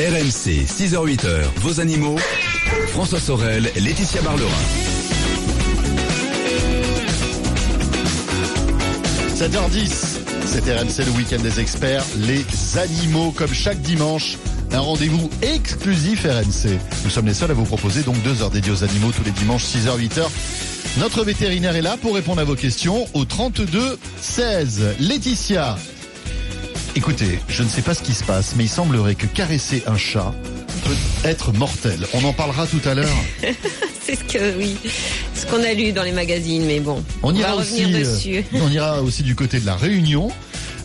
RMC, 6h-8h, vos animaux. François Sorel, Laetitia Barlerin. 7h10, c'est RMC le week-end des experts, les animaux comme chaque dimanche. Un rendez-vous exclusif RMC. Nous sommes les seuls à vous proposer donc deux heures dédiées aux animaux tous les dimanches 6h 8h. Notre vétérinaire est là pour répondre à vos questions au 32 16. Laetitia. Écoutez, je ne sais pas ce qui se passe, mais il semblerait que caresser un chat peut être mortel. On en parlera tout à l'heure. C'est ce que oui, ce qu'on a lu dans les magazines, mais bon, On, on, ira va aussi, revenir euh, dessus. on ira aussi du côté de la Réunion.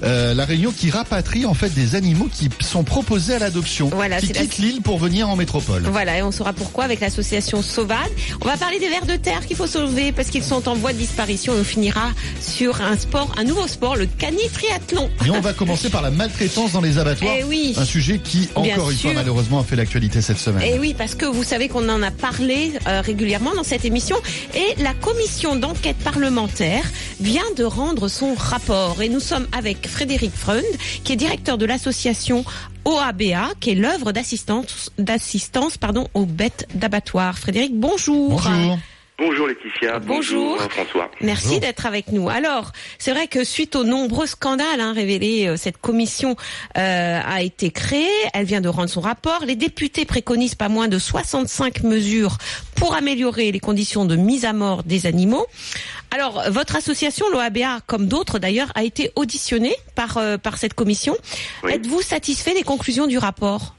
Euh, la Réunion qui rapatrie en fait des animaux qui sont proposés à l'adoption, Voilà, qui quittent l'île pour venir en métropole. Voilà, et on saura pourquoi avec l'association Sauvade. On va parler des vers de terre qu'il faut sauver parce qu'ils sont en voie de disparition et on finira sur un sport, un nouveau sport, le cani-triathlon. Et on va commencer par la maltraitance dans les abattoirs, Eh oui. un sujet qui encore une fois malheureusement a fait l'actualité cette semaine. Et oui, parce que vous savez qu'on en a parlé euh, régulièrement dans cette émission et la commission d'enquête parlementaire vient de rendre son rapport. Et nous sommes avec Frédéric Freund, qui est directeur de l'association OABA, qui est l'œuvre d'assistance, aux bêtes d'abattoir. Frédéric, bonjour. Bonjour. Bonjour Laetitia. Bonjour. François. Merci d'être avec nous. Alors, c'est vrai que suite aux nombreux scandales hein, révélés, euh, cette commission euh, a été créée. Elle vient de rendre son rapport. Les députés préconisent pas moins de 65 mesures pour améliorer les conditions de mise à mort des animaux. Alors, votre association, l'OABA, comme d'autres d'ailleurs, a été auditionnée par euh, par cette commission. Oui. Êtes-vous satisfait des conclusions du rapport?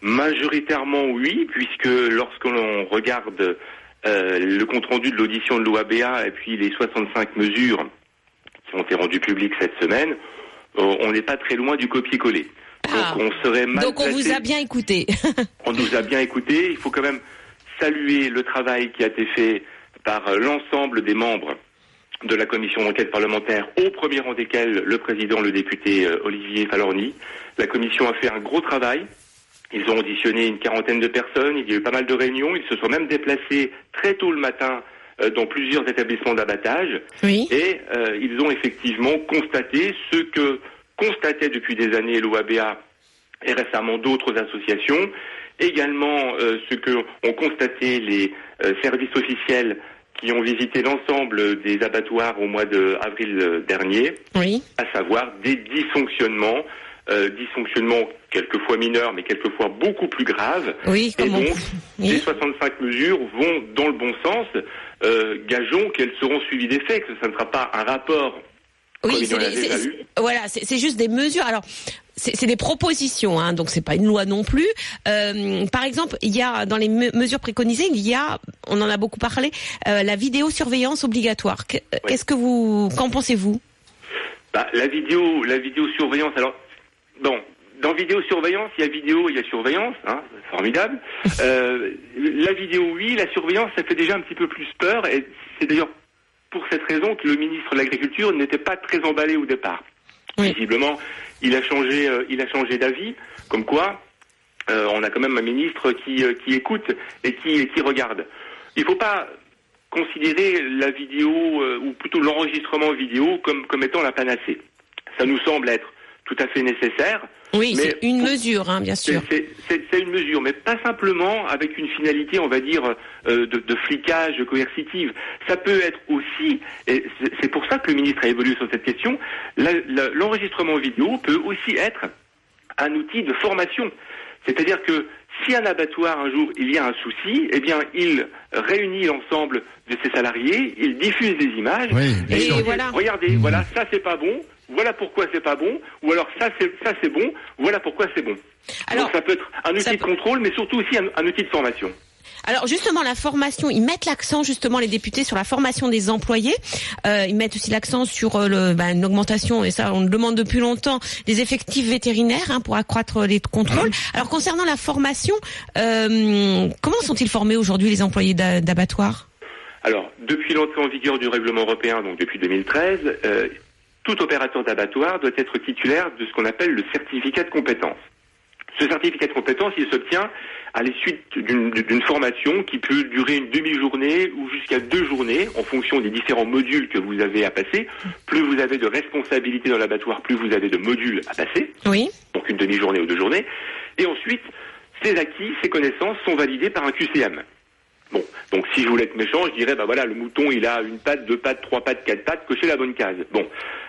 Majoritairement oui, puisque lorsque l'on regarde euh, le compte-rendu de l'audition de l'OABA et puis les 65 mesures qui ont été rendues publiques cette semaine, euh, on n'est pas très loin du copier-coller. Ah. Donc on serait mal Donc, on vous a bien écouté. On nous a bien écouté. Il faut quand même saluer le travail qui a été fait par euh, l'ensemble des membres de la commission d'enquête parlementaire, au premier rang desquels le président, le député euh, Olivier Falorni. La commission a fait un gros travail. Ils ont auditionné une quarantaine de personnes, il y a eu pas mal de réunions, ils se sont même déplacés très tôt le matin euh, dans plusieurs établissements d'abattage Oui. et euh, ils ont effectivement constaté ce que constatait depuis des années l'OABA et récemment d'autres associations, également euh, ce que ont constaté les services officiels qui ont visité l'ensemble des abattoirs au mois d'avril dernier, Oui. à savoir des dysfonctionnements, euh, dysfonctionnements quelquefois mineurs mais quelquefois beaucoup plus graves. Oui. Et on- donc, Oui. les 65 mesures vont dans le bon sens. Euh, gageons qu'elles seront suivies d'effets, que ce ne sera pas un rapport Oui, c'est des- voilà, c'est juste des mesures. Alors, c'est des propositions, hein, donc c'est pas une loi non plus. Euh, par exemple, il y a dans les me- mesures préconisées, il y a, on en a beaucoup parlé, euh, la vidéosurveillance obligatoire. Euh, Qu'est-ce que vous, qu'en pensez-vous? Bah, la vidéo, la vidéosurveillance. Alors, bon, dans vidéosurveillance, il y a vidéo, il y a surveillance, hein, formidable. Euh, la vidéo, oui, la surveillance, ça fait déjà un petit peu plus peur, et c'est d'ailleurs pour cette raison que le ministre de l'Agriculture n'était pas très emballé au départ. Oui. Visiblement, il a changé, euh, il a changé d'avis, comme quoi euh, on a quand même un ministre qui, qui écoute et qui, qui regarde. Il ne faut pas considérer la vidéo, ou plutôt l'enregistrement vidéo, comme, comme étant la panacée. Ça nous semble être tout à fait nécessaire. Oui, c'est une pour- mesure, hein, bien sûr. c'est- une mesure, mais pas simplement avec une finalité, on va dire, euh, de, de flicage coercitive. Ça peut être aussi, et c'est- pour ça que le ministre a évolué sur cette question, l'enregistrement vidéo peut aussi être un outil de formation. C'est-à-dire que si un abattoir un jour il y a un souci, eh bien il réunit l'ensemble de ses salariés, il diffuse des images Oui, Et dit, voilà. regardez, Mhm. voilà ça c'est pas bon, voilà pourquoi c'est pas bon, ou alors ça c'est ça c'est bon, voilà pourquoi c'est bon. Alors, Donc ça peut être un outil de contrôle, mais surtout aussi un, un outil de formation. Alors justement, la formation, ils mettent l'accent justement les députés sur la formation des employés. Euh, ils mettent aussi l'accent sur euh, le, ben, une augmentation, et ça on le demande depuis longtemps, des effectifs vétérinaires hein, pour accroître les contrôles. Alors concernant la formation, euh, comment sont-ils formés aujourd'hui les employés d'a- d'abattoirs? Alors, depuis l'entrée en vigueur du règlement européen, donc depuis 2013, euh, tout opérateur d'abattoir doit être titulaire de ce qu'on appelle le certificat de compétence. Ce certificat de compétence, il s'obtient à la suite d'une formation qui peut durer une demi-journée ou jusqu'à deux journées en fonction des différents modules que vous avez à passer. Plus vous avez de responsabilités dans l'abattoir, plus vous avez de modules à passer Oui. donc une demi-journée ou deux journées. Et ensuite, ces acquis, ces connaissances sont validées par un QCM. Bon, donc si je voulais être méchant, je dirais, bah voilà, le mouton, il a une patte, deux pattes, trois pattes, quatre pattes, cocher la bonne case. Bon,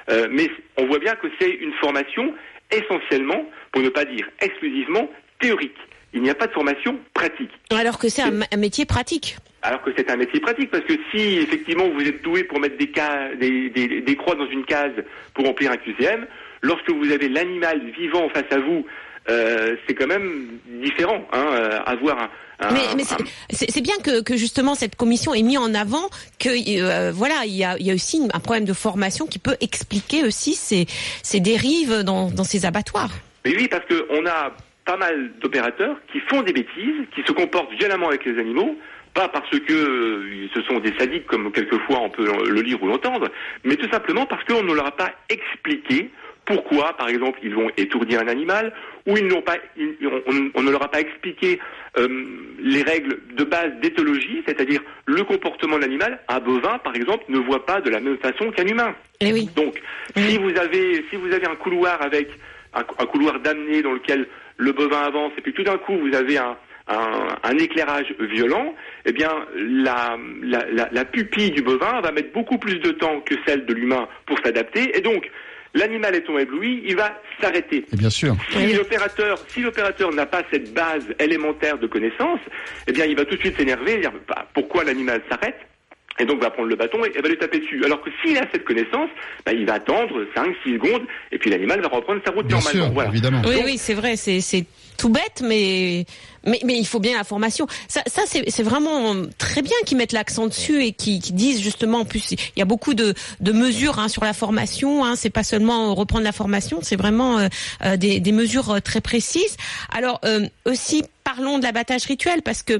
euh, mais on voit bien que c'est une formation essentiellement, pour ne pas dire exclusivement, théorique. Il n'y a pas de formation pratique. Alors que c'est un, un métier pratique. Alors que c'est un métier pratique, parce que si effectivement vous êtes doué pour mettre des, cas, des, des, des croix dans une case pour remplir un QCM, lorsque vous avez l'animal vivant face à vous, euh, c'est quand même différent. Hein, euh, avoir un, un- Mais, mais c'est- bien que, que justement cette commission ait mis en avant que euh, voilà il y a, il y a aussi un problème de formation qui peut expliquer aussi ces, ces dérives dans, dans ces abattoirs. Mais oui, parce qu'on a pas mal d'opérateurs qui font des bêtises, qui se comportent violemment avec les animaux, pas parce que euh, ce sont des sadiques comme quelquefois on peut le lire ou l'entendre, mais tout simplement parce qu'on ne leur a pas expliqué pourquoi, par exemple, ils vont étourdir un animal, ou ils n'ont pas, ils- on, on ne leur a pas expliqué euh, les règles de base d'éthologie, c'est-à-dire le comportement de l'animal. Un bovin, par exemple, ne voit pas de la même façon qu'un humain. Eh oui. Donc, si vous avez, si vous avez un couloir avec un, un couloir d'amener dans lequel le bovin avance, et puis tout d'un coup vous avez un, un, un éclairage violent, eh bien la, la, la, la pupille du bovin va mettre beaucoup plus de temps que celle de l'humain pour s'adapter, et donc l'animal étant ébloui, il va s'arrêter. Et bien sûr. Si l'opérateur, si l'opérateur n'a pas cette base élémentaire de connaissance, eh bien, il va tout de suite s'énerver et dire bah, pourquoi l'animal s'arrête? Et donc va prendre le bâton et, et va lui taper dessus. Alors que s'il a cette connaissance, bah, il va attendre 5, 6 secondes et puis l'animal va reprendre sa route Bien normalement. sûr, voilà. évidemment. Oui, Donc- oui, c'est vrai, c'est c'est tout bête, mais mais, mais il faut bien la formation. Ça, ça c'est vraiment très bien qu'ils mettent l'accent dessus et qu'ils qu'ils disent justement. En plus, il y a beaucoup de de mesures hein, sur la formation. Hein, c'est pas seulement reprendre la formation, c'est vraiment euh, euh, des des mesures euh, très précises. Alors euh, aussi. Parlons de l'abattage rituel parce que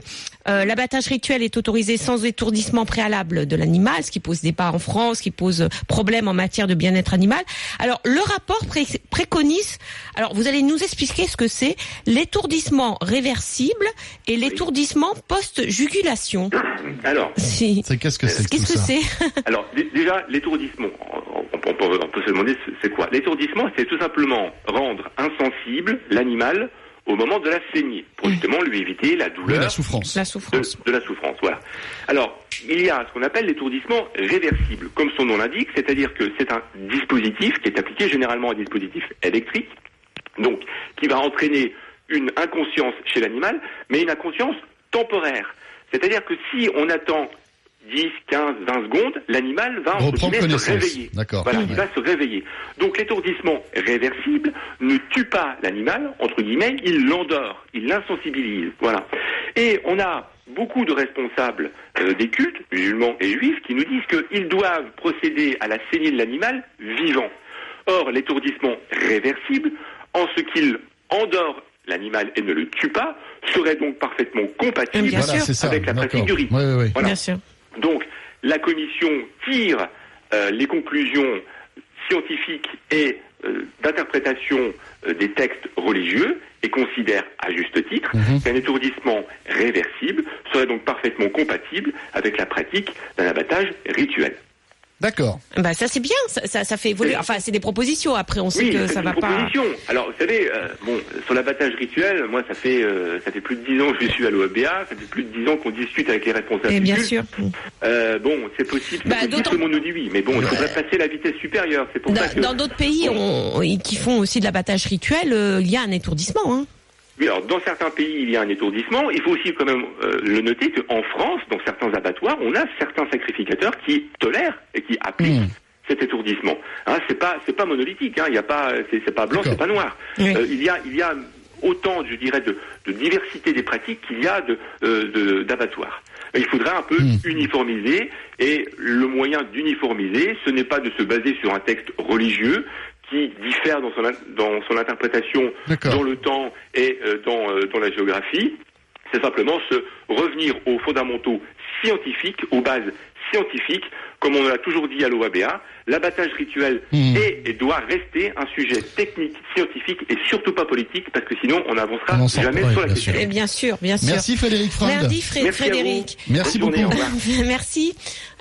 euh, l'abattage rituel est autorisé sans étourdissement préalable de l'animal, ce qui pose débat en France, qui pose problème en matière de bien-être animal. Alors le rapport pré- préconise, alors vous allez nous expliquer ce que c'est l'étourdissement réversible et l'étourdissement post-jugulation. Alors, Si. C'est qu'est-ce que c'est que Qu'est-ce que c'est? Alors déjà l'étourdissement. On, on- on peut, se demander ce- c'est quoi? L'étourdissement, c'est tout simplement rendre insensible l'animal au moment de la saignée, pour justement lui éviter la douleur. la souffrance. La de, souffrance. de la souffrance. Voilà. Alors, il y a ce qu'on appelle l'étourdissement réversible, comme son nom l'indique, c'est-à-dire que c'est un dispositif qui est appliqué généralement un dispositif électrique, donc qui va entraîner une inconscience chez l'animal, mais une inconscience temporaire. C'est-à-dire que si on attend 10, 15, 20 secondes, l'animal va entre se connaissance. réveiller. D'accord. Voilà, Ouais. il va se réveiller. Donc l'étourdissement réversible ne tue pas l'animal, entre guillemets, il l'endort, il l'insensibilise. Voilà. Et on a beaucoup de responsables euh, des cultes, musulmans et juifs, qui nous disent qu'ils doivent procéder à la saignée de l'animal vivant. Or, l'étourdissement réversible, en ce qu'il endort l'animal et ne le tue pas, serait donc parfaitement compatible Voilà, avec la pratique du rite. Ouais, ouais. Voilà. Bien sûr. Donc, la commission tire euh, les conclusions scientifiques et euh, d'interprétation euh, des textes religieux et considère à juste titre Mhm. qu'un étourdissement réversible serait donc parfaitement compatible avec la pratique d'un abattage rituel. D'accord. Bah ça c'est bien, ça, ça, ça fait évoluer. Enfin c'est des propositions. Après on sait Oui, que ça va pas. Alors, vous savez, euh, bon, sur l'abattage rituel, moi, ça fait euh, ça fait plus de dix ans que je suis à l'OABA, ça fait plus de dix ans qu'on discute avec les responsables. Et du bien sûr. Euh, bon, c'est possible, Bah, possible, tout le monde nous dit oui, mais bon, il faudrait passer la vitesse supérieure. C'est pour ça Dans que dans d'autres pays on, qui font aussi de l'abattage rituel, euh, il y a un étourdissement. Hein. Oui, alors dans certains pays, il y a un étourdissement. Il faut aussi quand même euh, le noter qu'en France, dans certains abattoirs, on a certains sacrificateurs qui tolèrent et qui appliquent Mmh. cet étourdissement. Hein, c'est pas c'est pas monolithique. Hein, il y a pas c'est pas blanc, c'est pas noir. Oui. Euh, il y a il y a autant, je dirais, de, de diversité des pratiques qu'il y a de euh, d'abattoirs. Il faudrait un peu Mmh. uniformiser et le moyen d'uniformiser, ce n'est pas de se baser sur un texte religieux qui diffère dans son, in- dans son interprétation dans le temps et euh, dans, euh, dans la géographie, c'est simplement se revenir aux fondamentaux scientifiques, aux bases scientifiques, comme on l'a toujours dit à l'OABA, l'abattage rituel Mmh. est et doit rester un sujet technique, scientifique et surtout pas politique, parce que sinon on n'avancera jamais ouais, sur la question. sûr. Et bien sûr, bien sûr. Merci Frédéric Freund. Merci. Frédéric. Merci journée, beaucoup. Merci.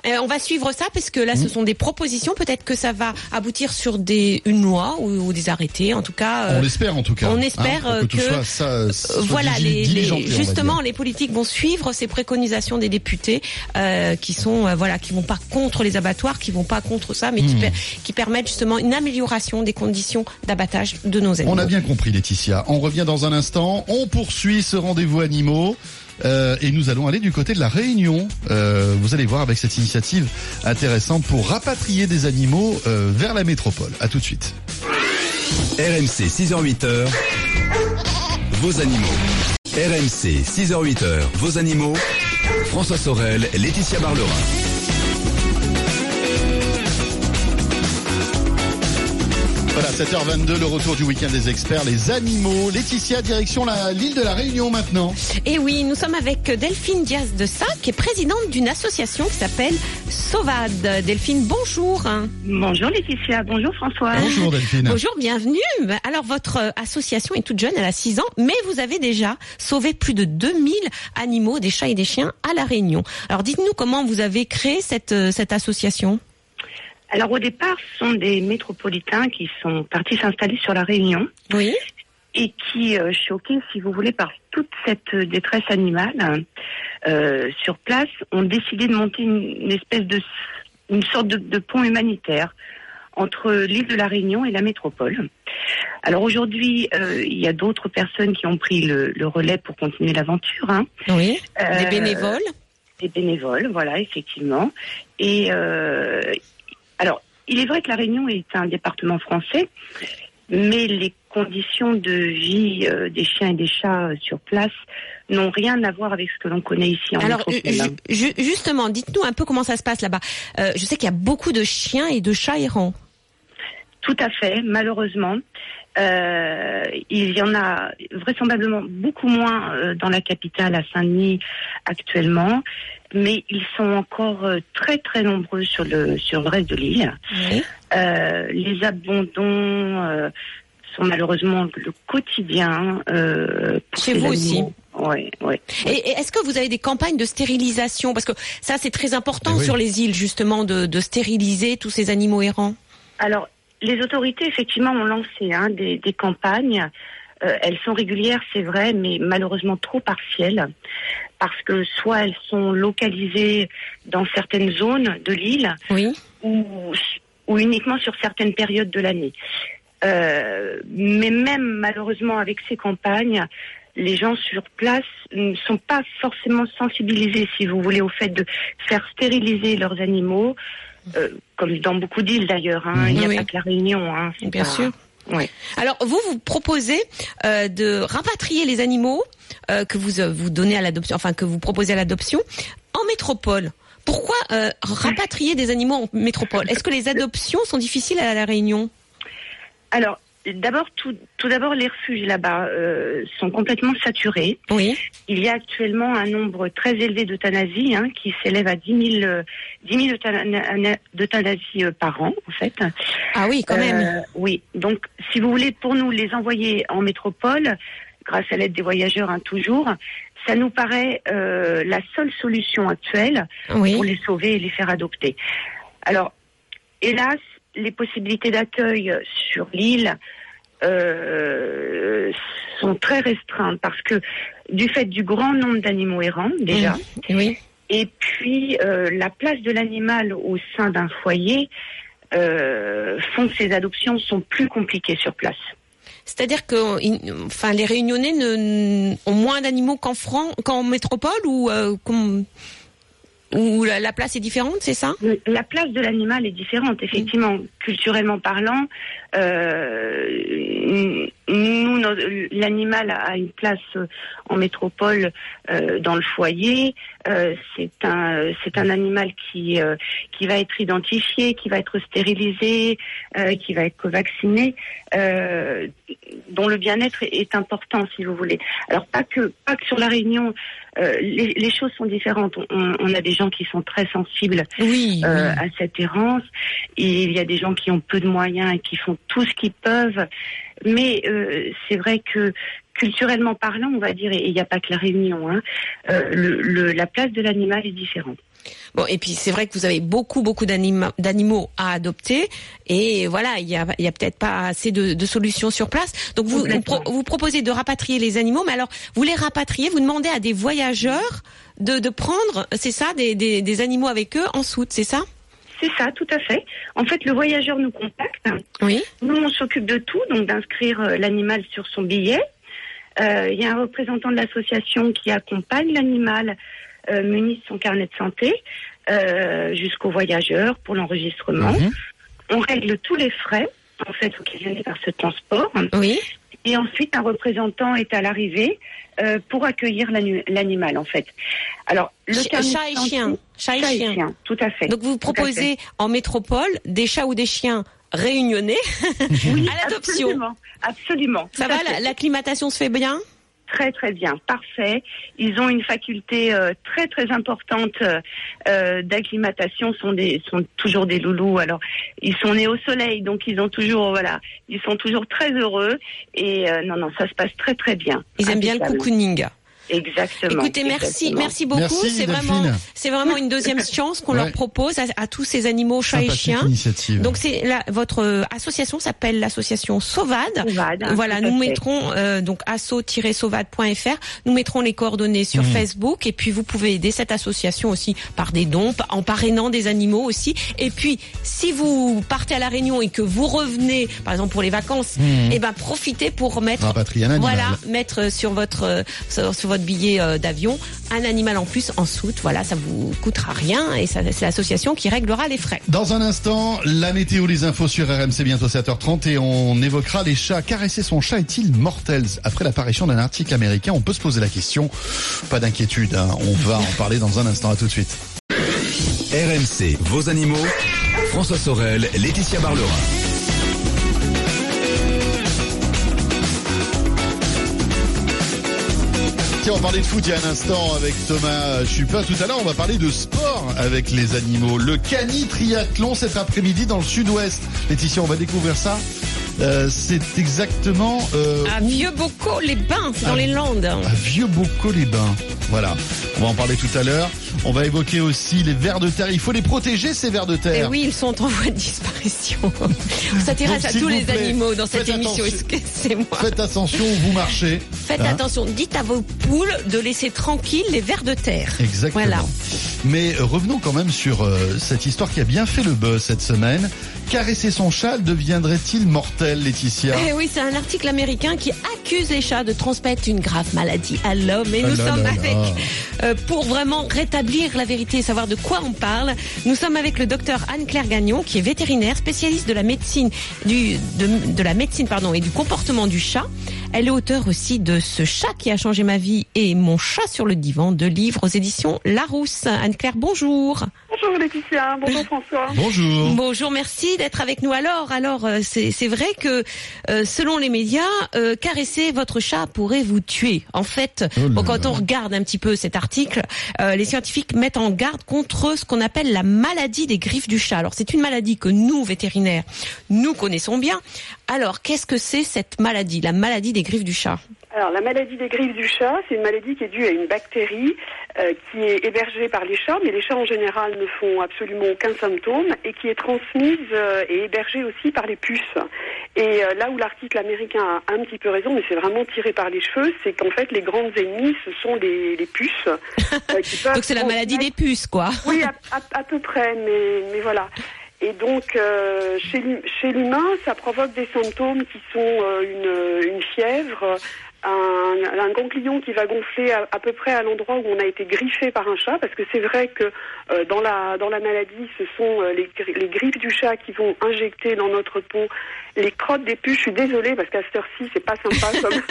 Euh, on va suivre ça parce que là, ce sont des propositions. Peut-être que ça va aboutir sur des une loi ou, ou des arrêtés. En tout cas, euh, On l'espère en tout cas. on espère, hein, que, tout que, soit ça, soit euh, voilà, les, les- justement, les politiques vont suivre ces préconisations des députés euh, qui sont, euh, voilà, qui vont pas contre les abattoirs, qui vont pas contre ça, mais qui, Hmm. per- qui permettent justement une amélioration des conditions d'abattage de nos animaux. On a bien compris Laetitia. On revient dans un instant. On poursuit ce rendez-vous animaux. euh, et nous allons aller du côté de la Réunion. Euh, vous allez voir avec cette initiative intéressante pour rapatrier des animaux euh, vers la métropole. À tout de suite. RMC 6h-8h, vos animaux. RMC 6h-8h, vos animaux. François Sorel, Laetitia Barlerin. Voilà, 7h22, le retour du week-end des experts, les animaux. Laetitia, direction la- l'île de la Réunion maintenant. Et oui, nous sommes avec Delphine Diaz de Sa, qui est présidente d'une association qui s'appelle Sauvade. Delphine, bonjour. Bonjour Laetitia, bonjour François. Bonjour Delphine. Bonjour, bienvenue. Alors, votre euh, association est toute jeune, elle a 6 ans, mais vous avez déjà sauvé plus de 2000 animaux, des chats et des chiens, à La Réunion. Alors, dites-nous comment vous avez créé cette, euh, cette association. Alors au départ, ce sont des métropolitains qui sont partis s'installer sur la Réunion Oui. et qui, euh, choqués, si vous voulez, par toute cette détresse animale euh, sur place, ont décidé de monter une, une espèce de une sorte de, de pont humanitaire entre l'île de la Réunion et la métropole. Alors aujourd'hui, euh, il y a d'autres personnes qui ont pris le, le relais pour continuer l'aventure. Hein. Oui. Des bénévoles. des bénévoles, voilà, effectivement. Et euh, alors, il est vrai que la Réunion est un département français, mais les conditions de vie euh, des chiens et des chats euh, sur place n'ont rien à voir avec ce que l'on connaît ici en Alors, hein. ju- ju- justement, dites-nous un peu comment ça se passe là-bas. Euh, je sais qu'il y a beaucoup de chiens et de chats errants. Tout à fait, malheureusement. Euh, il y en a vraisemblablement beaucoup moins euh, dans la capitale, à Saint-Denis, actuellement, mais ils sont encore euh, très très nombreux sur le sur le reste de l'île. Oui. Euh, les abandons euh, sont malheureusement le quotidien. Euh, pour Chez vous aussi. animaux. Ouais, ouais. Et, et est-ce que vous avez des campagnes de stérilisation? Parce que ça, c'est très important Eh oui. sur les îles, justement, de, de stériliser tous ces animaux errants. Alors, les autorités, effectivement, ont lancé hein, des, des campagnes. Euh, elles sont régulières, c'est vrai, mais malheureusement trop partielles, parce que soit elles sont localisées dans certaines zones de l'île, Oui. ou, ou uniquement sur certaines périodes de l'année. Euh, mais même malheureusement avec ces campagnes, les gens sur place ne sont pas forcément sensibilisés, si vous voulez, au fait de faire stériliser leurs animaux, euh, comme dans beaucoup d'îles d'ailleurs. Hein. Il n'y a Oui. pas que la Réunion. Hein. Bien pas- sûr. Alors, vous, vous proposez euh, de rapatrier les animaux euh, que vous, vous donnez à l'adoption, enfin, que vous proposez à l'adoption en métropole. Pourquoi rapatrier des animaux en métropole? Est-ce que les adoptions sont difficiles à la Réunion? Alors, d'abord, tout, tout d'abord, les refuges là-bas euh, sont complètement saturés. Oui. Il y a actuellement un nombre très élevé d'euthanasies hein, qui s'élève à 10 000, euh, 10 000 euthana- d'euthanasies euh, par an, en fait. Ah oui, quand même. Euh, oui. Donc, si vous voulez, pour nous, les envoyer en métropole, grâce à l'aide des voyageurs, hein, toujours, ça nous paraît euh, la seule solution actuelle Oui. pour les sauver et les faire adopter. Alors, hélas, les possibilités d'accueil sur l'île euh, sont très restreintes parce que du fait du grand nombre d'animaux errants déjà, Oui. et puis euh, la place de l'animal au sein d'un foyer euh, font que ces adoptions sont plus compliquées sur place. C'est-à-dire que, enfin, les Réunionnais ne, ont moins d'animaux qu'en métropole ou euh, ou la, la place est différente, c'est ça? La place de l'animal est différente, effectivement. culturellement parlant, euh, nous, l'animal a une place en métropole euh, dans le foyer. Euh, c'est un, c'est un animal qui euh, qui va être identifié, qui va être stérilisé, euh, qui va être vacciné, dont le bien-être est, important, si vous voulez. Alors pas que pas que sur la Réunion. Les, les, choses sont différentes. On, on, a des gens qui sont très sensibles oui, à cette errance, et il y a des gens qui ont peu de moyens et qui font tout ce qu'ils peuvent. Mais c'est vrai que culturellement parlant, on va dire, et il n'y a pas que la Réunion, hein, euh, le, la place de l'animal est différente. Bon, et puis c'est vrai que vous avez beaucoup, beaucoup d'animaux à adopter, et voilà, il y a, y a peut-être pas assez de, de, solutions sur place. Donc vous, vous, proposez de rapatrier les animaux, mais alors vous les rapatriez, vous demandez à des voyageurs de, de prendre, c'est ça, des, des, des animaux avec eux en soute, c'est ça? C'est ça, tout à fait. En fait, le voyageur nous contacte. Oui. Nous, on s'occupe de tout, donc d'inscrire euh, l'animal sur son billet, il y a un représentant de l'association qui accompagne l'animal euh, muni de son carnet de santé euh, jusqu'au voyageur pour l'enregistrement. Mhm. On règle tous les frais en fait viennent par ce transport. Oui. Et ensuite, un représentant est à l'arrivée euh, pour accueillir l'animal, en fait. Alors, le chat et chien. Chat et chien. Tout à fait. Donc, vous proposez en métropole des chats ou des chiens réunionnais à l'adoption. Absolument. Ça va, l'acclimatation se fait bien? Très très bien, parfait. Ils ont une faculté euh, très très importante euh, d'acclimatation. Sont des sont toujours des loulous. Alors ils sont nés au soleil, donc ils ont toujours voilà, ils sont toujours très heureux. Et euh, non non, ça se passe très très bien. Ils aiment bien le cocooning. Exactement. Écoutez, merci, merci beaucoup. C'est vraiment, c'est vraiment une deuxième chance qu'on leur propose à, tous ces animaux chats et chiens. Donc c'est votre euh, association s'appelle l'association Sauvade. voilà, nous mettrons euh, donc asso-sauvade.fr. Nous mettrons les coordonnées sur mmh. Facebook et puis vous pouvez aider cette association aussi par des dons, en parrainant des animaux aussi. Et puis si vous partez à la Réunion et que vous revenez, par exemple pour les vacances, mmh. et eh ben profitez pour mettre, voilà, mettre sur votre sur, sur votre billet euh, d'avion un animal en plus en soute. Voilà, ça vous coûtera rien et c'est l'association qui réglera les frais. Dans un instant, la météo, les infos sur RMC bientôt 7h30 et on évoquera les chats. Caresser son chat est-il mortel? Après l'apparition d'un article américain, on peut se poser la question. Pas d'inquiétude, hein. on va en parler dans un instant. À tout de suite. RMC, vos animaux. François Sorel, Laetitia Barlerin. On parlait de foot il y a un instant avec Thomas Chupin. Tout à l'heure, on va parler de sport avec les animaux. Le cani triathlon cet après-midi dans le sud-ouest. Laetitia, on va découvrir ça euh, c'est exactement... Euh, à Vieux-Bocaux-les-Bains, c'est dans les Landes. À Vieux-Bocaux-les-Bains. Voilà, on va en parler tout à l'heure. On va évoquer aussi les vers de terre. Il faut les protéger, ces vers de terre. Et eh oui, ils sont en voie de disparition. On s'intéresse à tous les animaux dans cette émission. Excusez-moi. Faites attention où vous marchez. Faites hein. attention. Dites à vos poules de laisser tranquilles les vers de terre. Exactement. Voilà. Mais revenons quand même sur euh, cette histoire qui a bien fait le buzz cette semaine. Caresser son chat deviendrait-il mortel, Laetitia Eh oui, c'est un article américain qui accuse les chats de transmettre une grave maladie à l'homme. Et nous ah sommes avec, euh, pour vraiment rétablir la vérité et savoir de quoi on parle, nous sommes avec le docteur Anne-Claire Gagnon, qui est vétérinaire, spécialiste de la médecine, du, de la médecine pardon, et du comportement du chat. Elle est auteure aussi de Ce chat qui a changé ma vie et Mon chat sur le divan, de livres aux éditions Larousse. Anne-Claire, bonjour. Bonjour Laetitia, bonjour François. Bonjour. Bonjour, merci d'être avec nous. Alors, alors, euh, c'est vrai que euh, selon les médias, euh, caresser votre chat pourrait vous tuer. En fait, oh quand on regarde un petit peu cet article, les scientifiques mettent en garde contre ce qu'on appelle la maladie des griffes du chat. Alors, c'est une maladie que nous, vétérinaires, nous connaissons bien. Alors, qu'est-ce que c'est cette maladie, la maladie des griffes du chat? Alors, la maladie des griffes du chat, c'est une maladie qui est due à une bactérie euh, qui est hébergée par les chats, mais les chats en général ne font absolument aucun symptôme et qui est transmise euh, et hébergée aussi par les puces. Et euh, là où l'article américain a un petit peu raison, mais c'est vraiment tiré par les cheveux, c'est qu'en fait les grandes ennemies, ce sont les, les puces. Donc c'est la maladie des puces, quoi. Oui, à, à peu près, mais, mais voilà. Et donc, euh, chez, l'humain, ça provoque des symptômes qui sont euh, une, fièvre, un, un ganglion qui va gonfler à, à peu près à l'endroit où on a été griffé par un chat, parce que c'est vrai que euh, dans la dans la maladie, ce sont euh, les, les griffes du chat qui vont injecter dans notre peau les crottes des puces. Je suis désolée parce qu'à cette heure-ci, c'est pas sympa. Comme...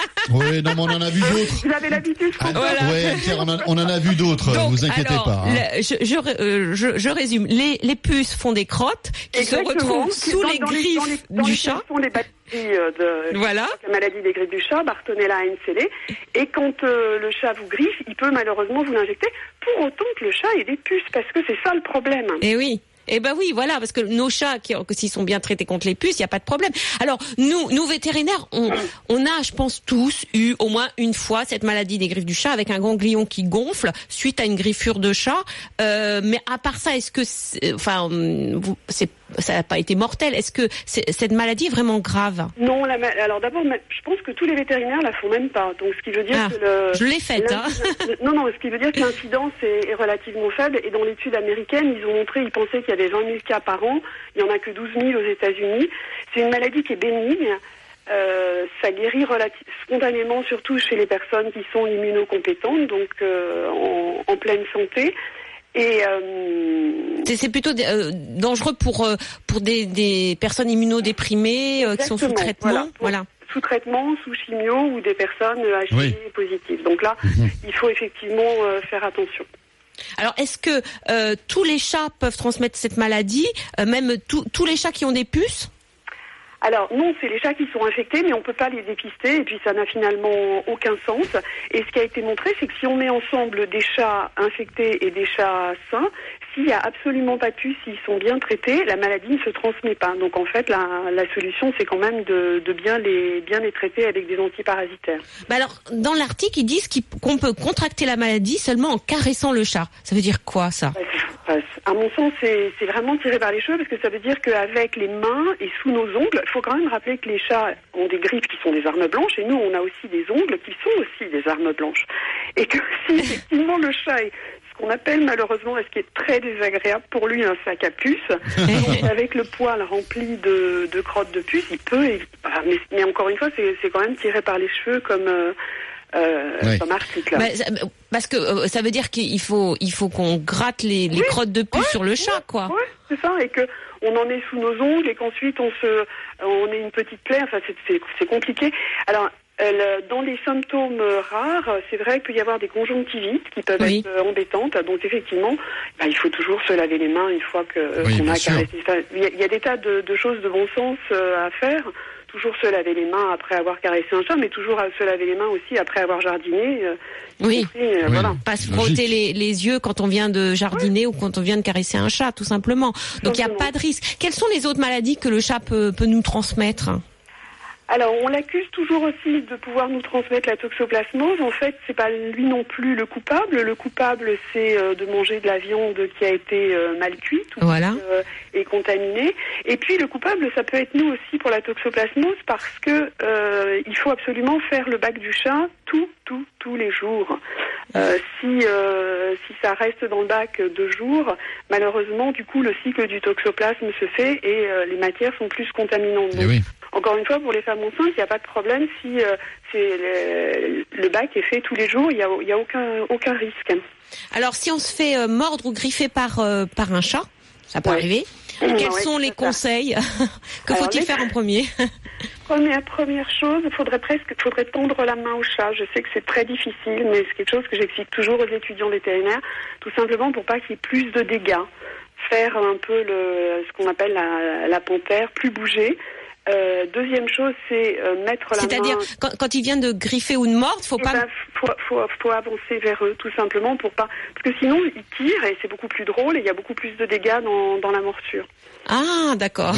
Oui, non, mais on en a vu d'autres. Vous avez l'habitude. Ah, Voilà. Ouais, Pierre, on, en- on en a vu d'autres. Donc, vous inquiétez alors, pas. hein. le- je, je, euh, je- je résume. Les, les puces font des crottes qui se Exactement. retrouvent sous Dans- les dans griffes dans les- dans du les- chat. sont les euh, de Voilà. la maladie des griffes du chat, Bartonella NCD. Et quand euh, le chat vous griffe, il peut malheureusement vous l'injecter, pour autant que le chat ait des puces, parce que c'est ça le problème. Eh oui. Eh ben oui, voilà, parce que nos chats, s'ils sont bien traités contre les puces, il n'y a pas de problème. Alors, nous, nous vétérinaires, on, on a, je pense, tous eu au moins une fois cette maladie des griffes du chat avec un ganglion qui gonfle suite à une griffure de chat. Euh, mais à part ça, est-ce que, enfin, c'est, ça n'a pas été mortel Est-ce que cette maladie est vraiment grave Non, la alors d'abord, je pense que tous les vétérinaires la font même pas. Donc, ce qui veut dire Ah, que le... Je l'ai faite. Hein. Non, non, ce qui veut dire que l'incidence est, est relativement faible. Et dans l'étude américaine, ils ont montré, ils pensaient qu'il y avait 20 000 cas par an. Il y en a que 12 000 aux États-Unis. C'est une maladie qui est bénigne. Euh, ça guérit spontanément, surtout chez les personnes qui sont immunocompétentes, donc euh, en, en pleine santé. Et euh, C'est, plutôt euh, dangereux pour euh, pour des, des personnes immunodéprimées euh, qui sont sous traitement. voilà. Voilà. sous traitement, sous chimio ou des personnes HIV Oui. positives. Donc là, il faut effectivement euh, faire attention. Alors, est-ce que euh, tous les chats peuvent transmettre cette maladie, euh, même tous- tous les chats qui ont des puces? Alors non, c'est les chats qui sont infectés, mais on peut pas les dépister, et puis ça n'a finalement aucun sens. Et ce qui a été montré, c'est que si on met ensemble des chats infectés et des chats sains, s'il n'y a absolument pas de puce, s'ils sont bien traités, la maladie ne se transmet pas. Donc en fait, la, la solution, c'est quand même de, de bien les bien les traiter avec des antiparasitaires. bah Alors, dans l'article, ils disent qu'on peut contracter la maladie seulement en caressant le chat. Ça veut dire quoi, ça? Bah, À mon sens, c'est vraiment tiré par les cheveux parce que ça veut dire qu'avec les mains et sous nos ongles, il faut quand même rappeler que les chats ont des griffes qui sont des armes blanches et nous, on a aussi des ongles qui sont aussi des armes blanches. Et que si effectivement le chat est qu'on appelle malheureusement, et ce qui est très désagréable pour lui, un sac à puces, donc avec le poil rempli de, de crottes de puces, il peut. et- voilà, mais, mais encore une fois, c'est c'est quand même tiré par les cheveux comme, euh, euh, Oui. comme article. Bah, ça- Parce que euh, ça veut dire qu'il faut il faut qu'on gratte les, les crottes de puce sur le chat, quoi. Ouais, c'est ça, et que on en est sous nos ongles et qu'ensuite on se, on est une petite plaie. Enfin, c'est compliqué. Alors. Euh, dans les symptômes euh, rares, c'est vrai qu'il peut y avoir des conjonctivites qui peuvent Oui. être euh, embêtantes. Donc effectivement, bah, il faut toujours se laver les mains une fois que Oui, qu'on bien a caressé. Il y, a, il y a des tas de, de choses de bon sens à faire. Toujours se laver les mains après avoir caressé un chat, mais toujours à se laver les mains aussi après avoir jardiné. Oui. compris, Oui. Voilà. Pas se frotter les, les yeux quand on vient de jardiner ou quand on vient de caresser un chat, tout simplement. Donc il n'y a pas de risque. Quelles sont les autres maladies que le chat peut, peut nous transmettre? Alors, on l'accuse toujours aussi de pouvoir nous transmettre la toxoplasmose. En fait, c'est pas lui non plus le coupable. Le coupable, c'est euh, de manger de la viande qui a été euh, mal cuite ou Voilà. euh, et contaminée. Et puis, le coupable, ça peut être nous aussi pour la toxoplasmose parce que il faut absolument faire le bac du chat tout, tout, tous les jours. Si si ça reste dans le bac deux jours, malheureusement, du coup, le cycle du toxoplasme se fait et les matières sont plus contaminantes. Eh oui. Encore une fois, pour les femmes enceintes, il n'y a pas de problème si euh, c'est le, le bac est fait tous les jours, il n'y a, il y a aucun, aucun risque. Alors si on se fait euh, mordre ou griffer par, euh, par un chat, ça peut Ouais. arriver. Quels ouais, sont les ça. conseils Que faut-il faire en premier Première, première chose, il faudrait presque faudrait tendre la main au chat. Je sais que c'est très difficile, mais c'est quelque chose que j'explique toujours aux étudiants vétérinaires, tout simplement pour pas qu'il y ait plus de dégâts. Faire un peu le, ce qu'on appelle la, la panthère, plus bouger. Euh, deuxième chose, c'est euh, mettre la main... C'est-à-dire quand, quand il vient de griffer ou de mordre, faut Eh pas. ben, faut, faut, faut avancer vers eux, tout simplement, pour pas. Parce que sinon, ils tirent et c'est beaucoup plus drôle et il y a beaucoup plus de dégâts dans, dans la morsure. Ah d'accord.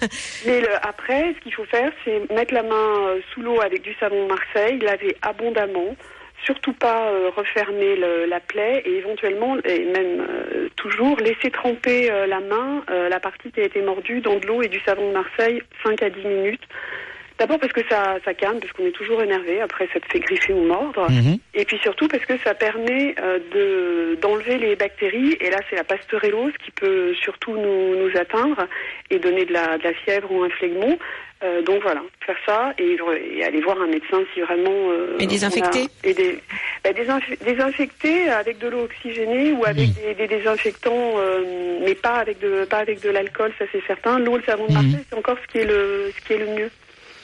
Mais le- après, ce qu'il faut faire, c'est mettre la main euh, sous l'eau avec du savon de Marseille, laver abondamment, surtout pas euh, refermer le- la plaie et éventuellement, et même euh, toujours, laisser tremper euh, la main, euh, la partie qui a été mordue, dans de l'eau et du savon de Marseille 5 à 10 minutes. D'abord parce que ça, ça calme, parce qu'on est toujours énervé, après ça te fait griffer ou mordre. Mhm. Et puis surtout parce que ça permet euh, de d'enlever les bactéries. Et là, c'est la pasteurellose qui peut surtout nous, nous atteindre et donner de la, de la fièvre ou un phlegmon. Euh, donc voilà, faire ça et, et, aller voir un médecin si vraiment. Euh, et désinfecter Et des, bah, désinfecter avec de l'eau oxygénée ou avec des, des, désinfectants, euh, mais pas avec de pas avec de l'alcool, ça c'est certain. L'eau, le savon de Marseille, c'est encore ce qui est le ce qui est le mieux.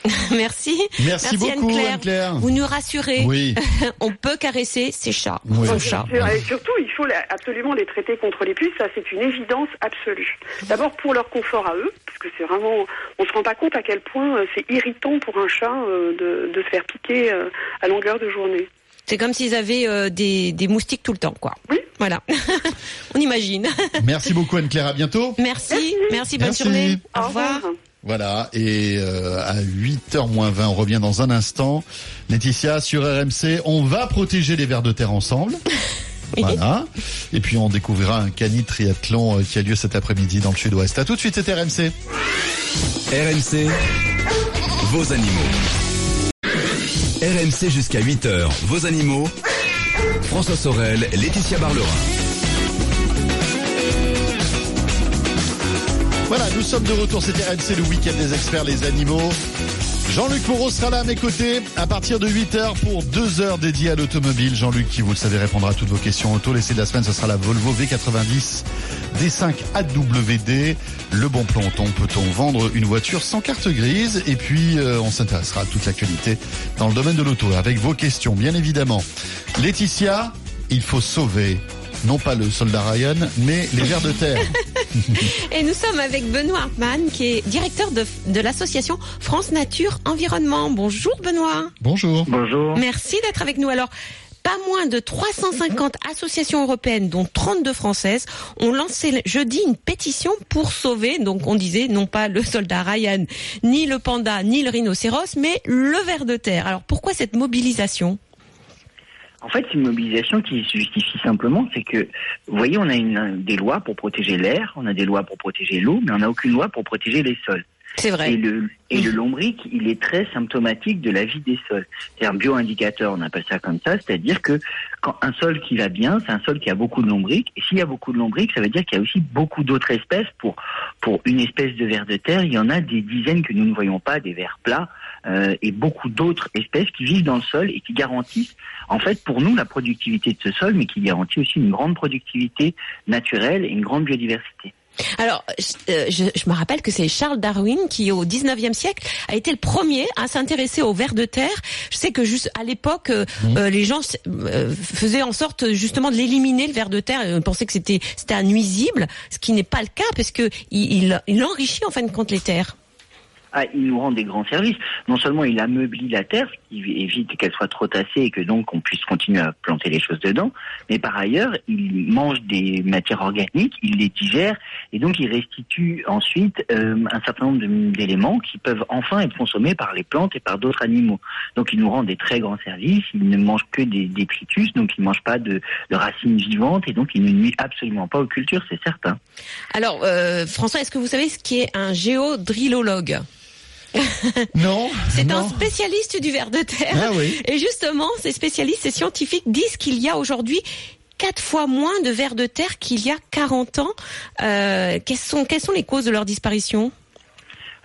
Merci. Merci, beaucoup, Anne-Claire. Vous nous rassurez. Oui. On peut caresser ses chats. Oui. chats. Et surtout, il faut absolument les traiter contre les puces. Ça, c'est une évidence absolue. D'abord pour leur confort à eux, parce que c'est vraiment, on se rend pas compte à quel point euh, c'est irritant pour un chat euh, de, de se faire piquer euh, à longueur de journée. C'est comme s'ils avaient des, des, moustiques tout le temps, quoi. Oui. Voilà. On imagine. Merci beaucoup Anne-Claire, à bientôt. Merci, merci, bonne journée. Au, revoir. Voilà, et euh, à 8h moins 20, on revient dans un instant. Laetitia, sur RMC, on va protéger les vers de terre ensemble. Voilà. Et puis on découvrira un cani triathlon euh, qui a lieu cet après-midi dans le sud-ouest. À tout de suite, c'était RMC. RMC, vos animaux. RMC jusqu'à 8h, vos animaux. François Sorel, Laetitia Barlerin. Voilà, nous sommes de retour, c'était RMC, le week-end des experts, les animaux. Jean-Luc Moreau sera là à mes côtés à partir de 8h pour 2 heures dédiées à l'automobile. Jean-Luc qui, vous le savez, répondra à toutes vos questions auto. L'essai de la semaine, ce sera la Volvo V90 D5 AWD. Le bon planton, peut-on vendre une voiture sans carte grise? Et puis, euh, on s'intéressera à toute l'actualité dans le domaine de l'auto avec vos questions, bien évidemment. Laetitia, il faut sauver non pas le soldat Ryan, mais les vers de terre. Et nous sommes avec Benoît Hartmann, qui est directeur de, de l'association France Nature Environnement. Bonjour Benoît. Bonjour. Bonjour. Merci d'être avec nous. Alors, pas moins de 350 associations européennes, dont 32 françaises, ont lancé jeudi une pétition pour sauver, donc on disait non pas le soldat Ryan, ni le panda, ni le rhinocéros, mais le ver de terre. Alors pourquoi cette mobilisation? En fait, c'est une mobilisation qui se justifie simplement, c'est que, vous voyez, on a une, des lois pour protéger l'air, on a des lois pour protéger l'eau, mais on n'a aucune loi pour protéger les sols. C'est vrai. Et le, et le lombric, il est très symptomatique de la vie des sols. C'est un bioindicateur, on appelle ça comme ça, c'est-à-dire que quand un sol qui va bien, c'est un sol qui a beaucoup de lombric. Et s'il y a beaucoup de lombric, ça veut dire qu'il y a aussi beaucoup d'autres espèces. Pour, pour une espèce de ver de terre, il y en a des dizaines que nous ne voyons pas, des vers plats, euh, et beaucoup d'autres espèces qui vivent dans le sol et qui garantissent, en fait, pour nous, la productivité de ce sol, mais qui garantit aussi une grande productivité naturelle et une grande biodiversité. Alors, je, je, me rappelle que c'est Charles Darwin qui, au 19e siècle, a été le premier à s'intéresser aux vers de terre. Je sais que juste à l'époque, euh, euh, les gens euh, faisaient en sorte justement de l'éliminer le ver de terre. On pensait que c'était c'était un nuisible, ce qui n'est pas le cas parce que il, il enrichit en fin de compte les terres ah, il nous rend des grands services. Non seulement il ameublit la terre, ce qui évite qu'elle soit trop tassée et que donc on puisse continuer à planter les choses dedans, mais par ailleurs, il mange des matières organiques, il les digère et donc il restitue ensuite euh, un certain nombre d'éléments qui peuvent enfin être consommés par les plantes et par d'autres animaux. Donc il nous rend des très grands services, il ne mange que des détritus, donc il ne mange pas de, racines vivantes et donc il ne nuit absolument pas aux cultures, c'est certain. Alors euh, François, est-ce que vous savez ce qui est un géodrillologue Non. C'est un spécialiste du ver de terre. Ah oui. Et justement, ces spécialistes et scientifiques disent qu'il y a aujourd'hui quatre fois moins de vers de terre qu'il y a 40 ans. Euh, quelles, sont, quelles sont les causes de leur disparition?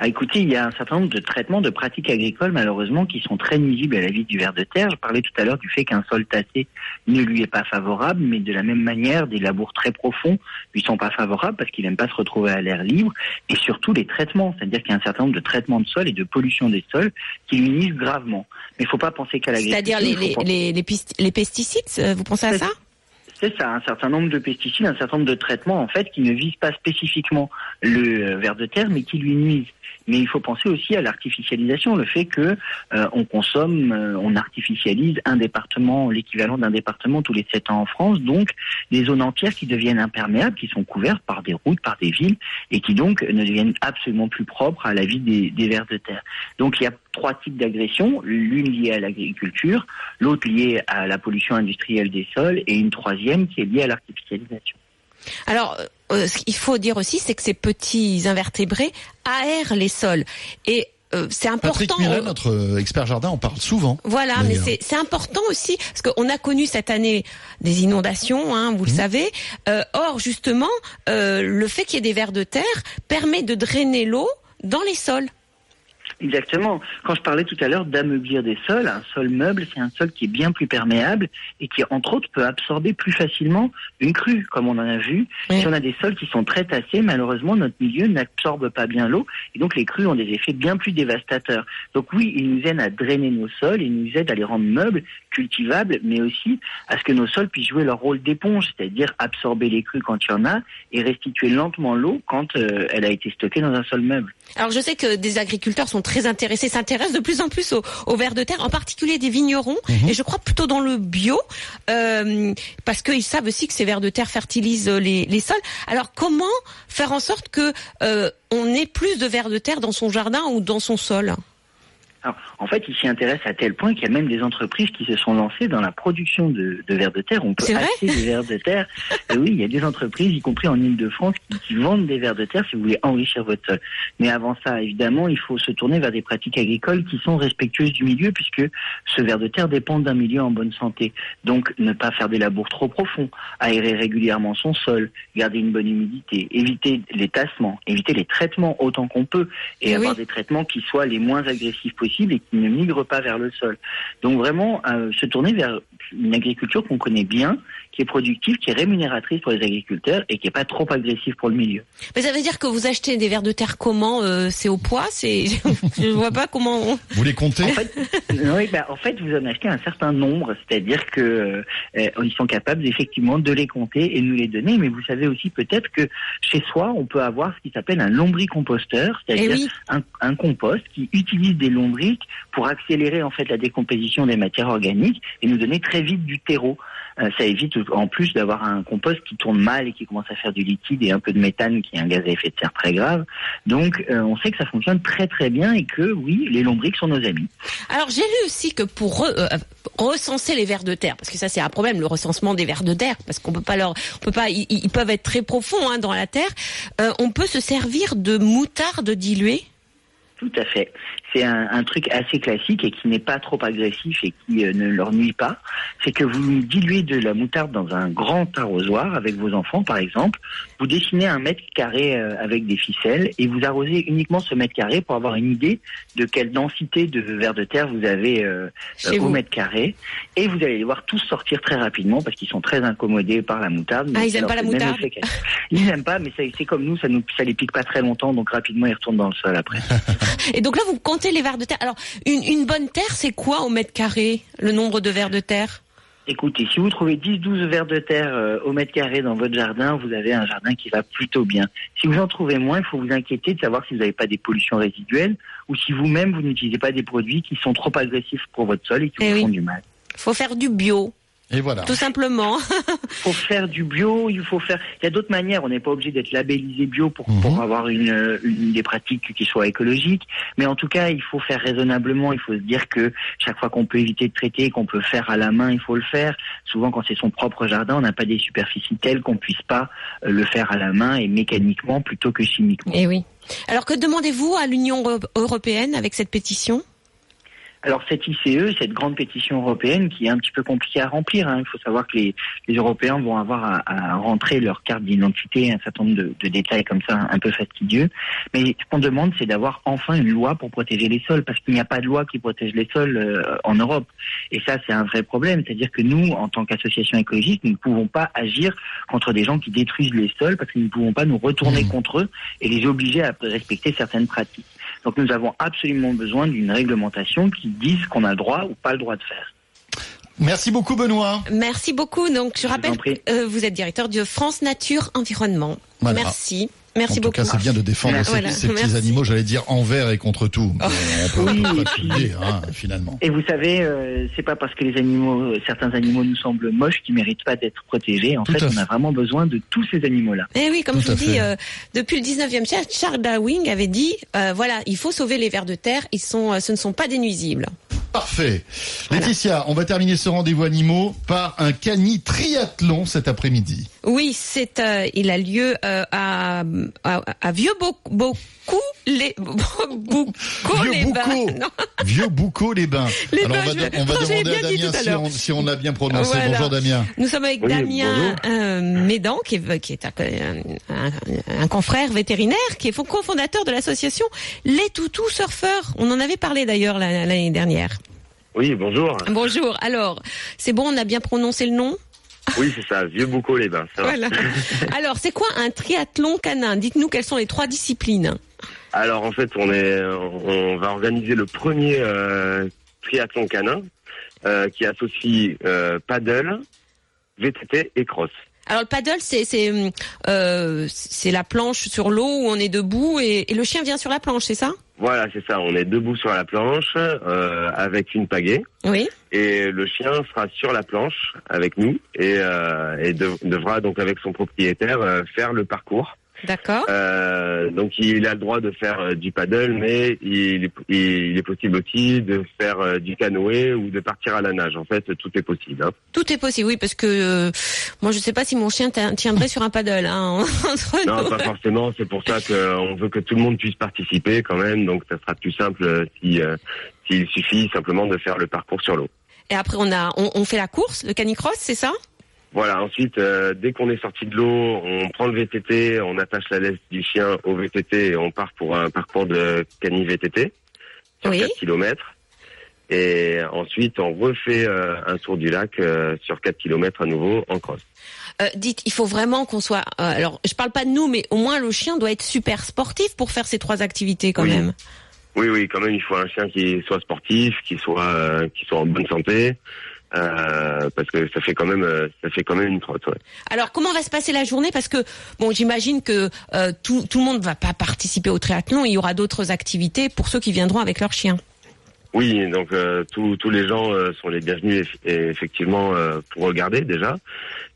Ah, écoutez, il y a un certain nombre de traitements de pratiques agricoles, malheureusement, qui sont très nuisibles à la vie du ver de terre. Je parlais tout à l'heure du fait qu'un sol tassé ne lui est pas favorable, mais de la même manière, des labours très profonds lui sont pas favorables parce qu'il n'aime pas se retrouver à l'air libre. Et surtout les traitements, c'est-à-dire qu'il y a un certain nombre de traitements de sol et de pollution des sols qui lui nuisent gravement. Mais il ne faut pas penser qu'à l'agriculture. C'est-à-dire les, les, les, les, pesticides, euh, vous pensez à ça? C'est ça, un certain nombre de pesticides, un certain nombre de traitements en fait qui ne visent pas spécifiquement le euh, ver de terre, mais qui lui nuisent. Mais il faut penser aussi à l'artificialisation, le fait que euh, on consomme, euh, on artificialise un département, l'équivalent d'un département tous les sept ans en France, donc des zones entières qui deviennent imperméables, qui sont couvertes par des routes, par des villes, et qui donc ne deviennent absolument plus propres à la vie des, des vers de terre. Donc il y a trois types d'agressions, l'une liée à l'agriculture, l'autre liée à la pollution industrielle des sols, et une troisième qui est liée à l'artificialisation. Alors, euh, ce qu'il faut dire aussi, c'est que ces petits invertébrés aèrent les sols. Et euh, c'est important. Patrick Miret, notre expert jardin, en parle souvent. Voilà, mais c'est important aussi parce qu'on a connu cette année des inondations, hein, vous le mmh. savez. Euh, or, justement, le fait qu'il y ait des vers de terre permet de drainer l'eau dans les sols. Exactement. Quand je parlais tout à l'heure d'ameublir des sols, un sol meuble, c'est un sol qui est bien plus perméable et qui, entre autres, peut absorber plus facilement une crue, comme on en a vu. Oui. Si on a des sols qui sont très tassés, malheureusement, notre milieu n'absorbe pas bien l'eau et donc les crues ont des effets bien plus dévastateurs. Donc oui, ils nous aident à drainer nos sols, ils nous aident à les rendre meubles, cultivables, mais aussi à ce que nos sols puissent jouer leur rôle d'éponge, c'est-à-dire absorber les crues quand il y en a et restituer lentement l'eau quand euh, elle a été stockée dans un sol meuble. Alors je sais que des agriculteurs sont très intéressés, s'intéressent de plus en plus au, au vers de terre, en particulier des vignerons, et je crois plutôt dans le bio, euh, parce qu'ils savent aussi que ces vers de terre fertilisent les, les sols. Alors comment faire en sorte que euh, on ait plus de vers de terre dans son jardin ou dans son sol? Alors, en fait, ils s'y intéressent à tel point qu'il y a même des entreprises qui se sont lancées dans la production de, de vers de terre. On peut acheter des vers de terre. Et oui, il y a des entreprises, y compris en Ile-de-France, qui, qui vendent des vers de terre si vous voulez enrichir votre sol. Mais avant ça, évidemment, il faut se tourner vers des pratiques agricoles qui sont respectueuses du milieu, puisque ce vers de terre dépend d'un milieu en bonne santé. Donc, ne pas faire des labours trop profonds, aérer régulièrement son sol, garder une bonne humidité, éviter les tassements, éviter les traitements autant qu'on peut, et avoir oui. des traitements qui soient les moins agressifs possibles et qui ne migrent pas vers le sol. Donc vraiment, euh, se tourner vers une agriculture qu'on connaît bien, qui est productive, qui est rémunératrice pour les agriculteurs et qui n'est pas trop agressive pour le milieu. Mais ça veut dire que vous achetez des vers de terre comment euh, C'est au poids C'est je vois pas comment. on- Vous les comptez En fait, oui, bah, en fait, vous en achetez un certain nombre, c'est-à-dire que euh, euh, ils sont capables effectivement de les compter et de nous les donner. Mais vous savez aussi peut-être que chez soi, on peut avoir ce qui s'appelle un lombricomposteur, Eh c'est-à-dire oui. un, un compost qui utilise des lombriques pour accélérer en fait la décomposition des matières organiques et nous donner très vite du terreau. Euh, ça évite en plus d'avoir un compost qui tourne mal et qui commence à faire du liquide et un peu de méthane qui est un gaz à effet de serre très grave. Donc euh, on sait que ça fonctionne très très bien et que oui, les lombriques sont nos amis. Alors j'ai lu aussi que pour re- euh, recenser les vers de terre, parce que ça c'est un problème, le recensement des vers de terre, parce qu'on peut pas leur, on peut pas, ils, ils peuvent être très profonds hein, dans la terre. on peut se servir de moutarde diluée? Tout à fait. C'est un, truc assez classique et qui n'est pas trop agressif et qui euh, ne leur nuit pas. C'est que vous diluez de la moutarde dans un grand arrosoir avec vos enfants, par exemple. Vous dessinez un mètre carré euh, avec des ficelles et vous arrosez uniquement ce mètre carré pour avoir une idée de quelle densité de vers de terre vous avez euh, euh, au vous. mètre carré. Et vous allez les voir tous sortir très rapidement parce qu'ils sont très incommodés par la moutarde. Ah, ils aiment ça pas la moutarde Ils n'aiment pas, mais c'est comme nous, ça nous ça les pique pas très longtemps, donc rapidement ils retournent dans le sol après. Et donc là vous comptez les vers de terre. Alors une, une bonne terre c'est quoi au mètre carré le nombre de vers de terre? Écoutez, si vous trouvez 10-12 vers de terre euh, au mètre carré dans votre jardin, vous avez un jardin qui va plutôt bien. Si vous en trouvez moins, il faut vous inquiéter de savoir si vous n'avez pas des pollutions résiduelles ou si vous-même vous n'utilisez pas des produits qui sont trop agressifs pour votre sol et qui Eh vous oui. font du mal. Faut faire du bio, Et voilà. tout simplement. Il faut faire du bio, il faut faire. Il y a d'autres manières. On n'est pas obligé d'être labellisé bio pour, Mhm. pour avoir une, une des pratiques qui soient écologiques. Mais en tout cas, il faut faire raisonnablement. Il faut se dire que chaque fois qu'on peut éviter de traiter, qu'on peut faire à la main, il faut le faire. Souvent, quand c'est son propre jardin, on n'a pas des superficies telles qu'on puisse pas euh, le faire à la main et mécaniquement plutôt que chimiquement. Eh oui. Alors que demandez-vous à l'Union euro- européenne avec cette pétition? Alors cette ICE, cette grande pétition européenne qui est un petit peu compliquée à remplir, hein. il faut savoir que les, les Européens vont avoir à, à rentrer leur carte d'identité, un certain nombre de, de détails comme ça un peu fastidieux. Mais ce qu'on demande, c'est d'avoir enfin une loi pour protéger les sols, parce qu'il n'y a pas de loi qui protège les sols euh, en Europe. Et ça, c'est un vrai problème. C'est-à-dire que nous, en tant qu'association écologiste, nous ne pouvons pas agir contre des gens qui détruisent les sols, parce que nous ne pouvons pas nous retourner contre eux et les obliger à respecter certaines pratiques. Donc nous avons absolument besoin d'une réglementation qui dise qu'on a le droit ou pas le droit de faire. Merci beaucoup, Benoît. Merci beaucoup. Donc je vous rappelle, prie. euh, vous êtes directeur de France Nature Environnement. Voilà. Merci. Merci en tout beaucoup. cas, c'est bien de défendre ces, Voilà, ces petits animaux, j'allais dire envers et contre tout. Mais on peut Oui, pas et tout puis- dire, hein, finalement. Et vous savez, euh, c'est pas parce que les animaux, certains animaux nous semblent moches qu'ils méritent pas d'être protégés. En Tout fait, on a vraiment besoin de tous ces animaux-là. Eh oui, comme Tout je vous dis, euh, depuis le 19e siècle, Charles Darwin avait dit, euh, voilà, il faut sauver les vers de terre, ils sont, euh, ce ne sont pas des nuisibles. Parfait. Laetitia, on va terminer ce rendez-vous animaux par un cani triathlon cet après-midi. Oui, c'est euh, il a lieu euh, à, à, à Vieux Beaucoup les Boucau Vieux les Bains. Boucau. Non. Vieux Boucau les bains. Les Alors bains, on va, je- on va non, j'avais demander à Damien si on, si on l'a bien prononcé. Voilà. Bonjour Damien. Nous sommes avec Oui, Damien euh, Médan, qui est, qui est un, un- un confrère vétérinaire, qui est cofondateur de l'association Les Toutous Surfeurs. On en avait parlé d'ailleurs la- l'année dernière. Oui, bonjour. Bonjour. Alors, c'est bon, on a bien prononcé le nom Oui, c'est ça, Vieux Boucau les Bains. Ça. Voilà. Alors, c'est quoi un triathlon canin? Dites-nous quelles sont les trois disciplines. Alors en fait, on est, on va organiser le premier euh, triathlon canin euh, qui associe euh, paddle, VTT et cross. Alors le paddle, c'est c'est euh, c'est la planche sur l'eau où on est debout et, et le chien vient sur la planche, c'est ça? Voilà, c'est ça. On est debout sur la planche euh, avec une pagaie Oui. et le chien sera sur la planche avec nous et, euh, et de- devra donc avec son propriétaire faire le parcours. D'accord. Euh, donc il a le droit de faire euh, du paddle, mais il est, il est possible aussi de faire euh, du canoë ou de partir à la nage. En fait, tout est possible. hein. Tout est possible, oui, parce que euh, moi je sais pas si mon chien tien- tiendrait sur un paddle. Hein, entre Non, nous. pas forcément. C'est pour ça qu'on veut que tout le monde puisse participer quand même. Donc ça sera plus simple euh, si euh, s'il suffit simplement de faire le parcours sur l'eau. Et après on a on, on fait la course, le canicross, c'est ça? Voilà. Ensuite, euh, dès qu'on est sorti de l'eau, on prend le VTT, on attache la laisse du chien au VTT et on part pour un parcours de cani VTT sur Oui. 4 km. Et ensuite, on refait euh, un tour du lac euh, sur 4 km à nouveau en cross. Euh, Dites, il faut vraiment qu'on soit. euh, alors, je parle pas de nous, mais au moins le chien doit être super sportif pour faire ces trois activités quand Oui. même. Oui, oui, quand même, il faut un chien qui soit sportif, qui soit, euh, qui soit en bonne santé, euh, parce que ça fait quand même, euh, ça fait quand même une trotte. Ouais. Alors, comment va se passer la journée? Parce que bon, j'imagine que euh, tout tout le monde va pas participer au triathlon. Il y aura d'autres activités pour ceux qui viendront avec leur chien. Oui, donc euh, tous tous les gens euh, sont les bienvenus eff- et effectivement euh, pour regarder déjà.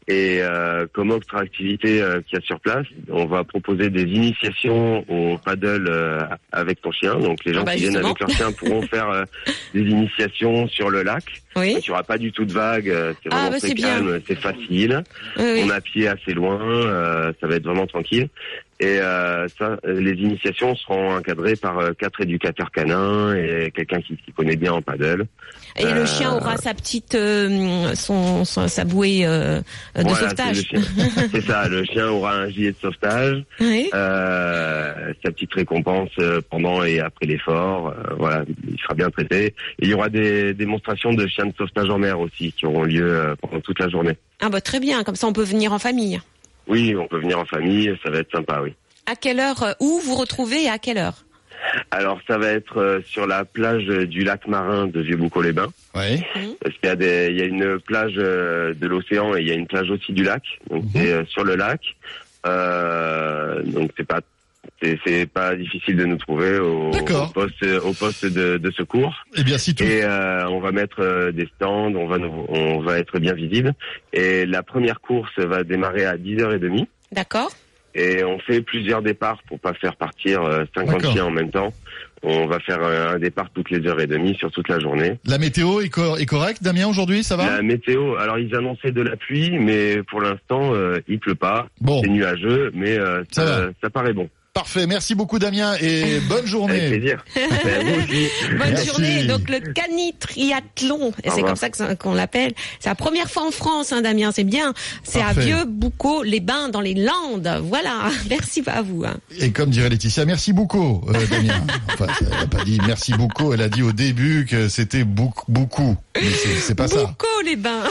Et euh, comme autre activité euh, qu'il y a sur place, on va proposer des initiations au paddle euh, avec ton chien. Donc les gens Ah bah, qui viennent avec leur chien pourront faire euh, des initiations sur le lac. Oui. Il n'y aura pas du tout de vagues, euh, c'est Ah, vraiment bah, très calme, c'est facile. Oui, oui. On a pied assez loin, euh, ça va être vraiment tranquille. Et euh, ça, euh, les initiations seront encadrées par euh, quatre éducateurs canins et quelqu'un qui, qui connaît bien en paddle. Et le chien aura sa petite son, son- sa bouée de Voilà, sauvetage. c'est ça, le chien aura un gilet de sauvetage, Oui. sa petite récompense pendant et après l'effort. voilà, il sera bien traité. Et il y aura des démonstrations de chiens de sauvetage en mer aussi qui auront lieu pendant toute la journée. Ah bah très bien, comme ça on peut venir en famille. Oui, on peut venir en famille, ça va être sympa, oui. À quelle heure euh, Où vous retrouvez et à quelle heure Alors ça va être euh, sur la plage euh, du lac marin de Vieux-Boucau-les-Bains. Oui. Parce qu'il y a des, il y a une plage de l'océan et il y a une plage aussi du lac. Donc Mhm. c'est sur le lac. Euh, donc c'est pas, c'est, c'est pas difficile de nous trouver au, poste, au poste de, de secours. Eh bien, si tout. Et euh, on va mettre euh, des stands, on va, nous- on va être bien visible. Et la première course va démarrer à 10h30. D'accord Et on fait plusieurs départs pour pas faire partir euh, 50 D'accord. chiens en même temps. On va faire euh, un départ toutes les heures et demie sur toute la journée. La météo est, cor- est correcte, Damien, aujourd'hui, ça va? La météo, alors ils annonçaient de la pluie, mais pour l'instant euh, il pleut pas. Bon, C'est nuageux, mais euh, Ça ça paraît bon. Parfait. Merci beaucoup, Damien, et bonne Avec journée. plaisir. Ben. Bonne Merci. journée. Donc le cani-triathlon, et c'est comme ça qu'on l'appelle. C'est la première fois en France, hein, Damien, c'est bien. C'est à. Vieux Boucau, les bains dans les Landes. Voilà. Merci à vous. hein. Et comme dirait Laetitia, merci beaucoup, euh, Damien. Enfin, elle n'a pas dit merci beaucoup, elle a dit au début que c'était beaucoup, beaucoup. Mais c'est pas ça. Boucau, les bains.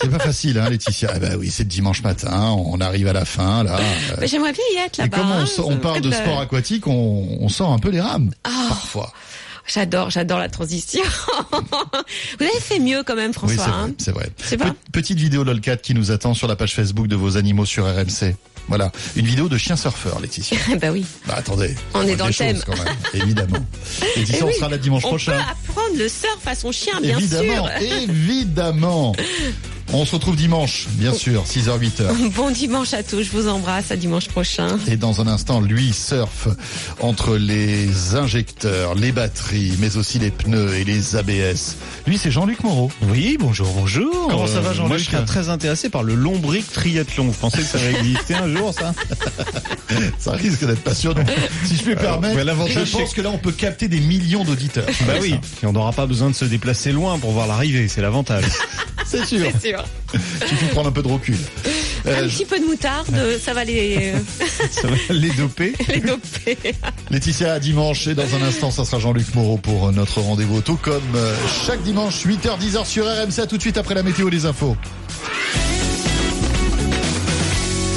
C'est pas facile, hein, Laetitia. Eh ben oui, c'est dimanche matin, on arrive à la fin, là. J'aimerais bien y être Et là-bas. comme on, sort- on parle de sport aquatique, on, on sort un peu les rames, Ah, parfois. J'adore, j'adore la transition. vous avez fait mieux quand même, Oui, François. c'est vrai, hein. c'est vrai. C'est pas Pe- Petite vidéo LOLCAT qui nous attend sur la page Facebook de vos animaux sur RMC. Voilà, une vidéo de chien surfeur, Laetitia. bah oui. Bah attendez, On est dans le thème. choses, quand même, évidemment. Laetitia, Eh on oui, sera là dimanche On prochain. peut apprendre le surf à son chien, bien évidemment, sûr. évidemment. On se retrouve dimanche, bien sûr, 6h, 8h. Bon dimanche à tous, je vous embrasse, à dimanche prochain. Et dans un instant, lui surfe entre les injecteurs, les batteries, mais aussi les pneus et les ABS. Lui, c'est Jean-Luc Moreau. Oui, bonjour, bonjour. Comment ça va, Jean-Luc Moi, je serais très intéressé par le lombric triathlon. Vous pensez que ça va exister un jour, ça Ça risque d'être passionnant. Si je puis me permettre, je pense c'est que là, on peut capter des millions d'auditeurs. Bah oui, et on n'aura pas besoin de se déplacer loin pour voir l'arrivée, c'est l'avantage. C'est sûr. C'est sûr. Il suffit de prendre un peu de recul. Euh, Un petit peu de moutarde, ça va les, Ça va les doper. les doper. Laetitia, à dimanche. Et dans un instant, ça sera Jean-Luc Moreau pour notre rendez-vous auto, comme euh, chaque dimanche, 8h, 10h sur RMC. À tout de suite après la météo des infos.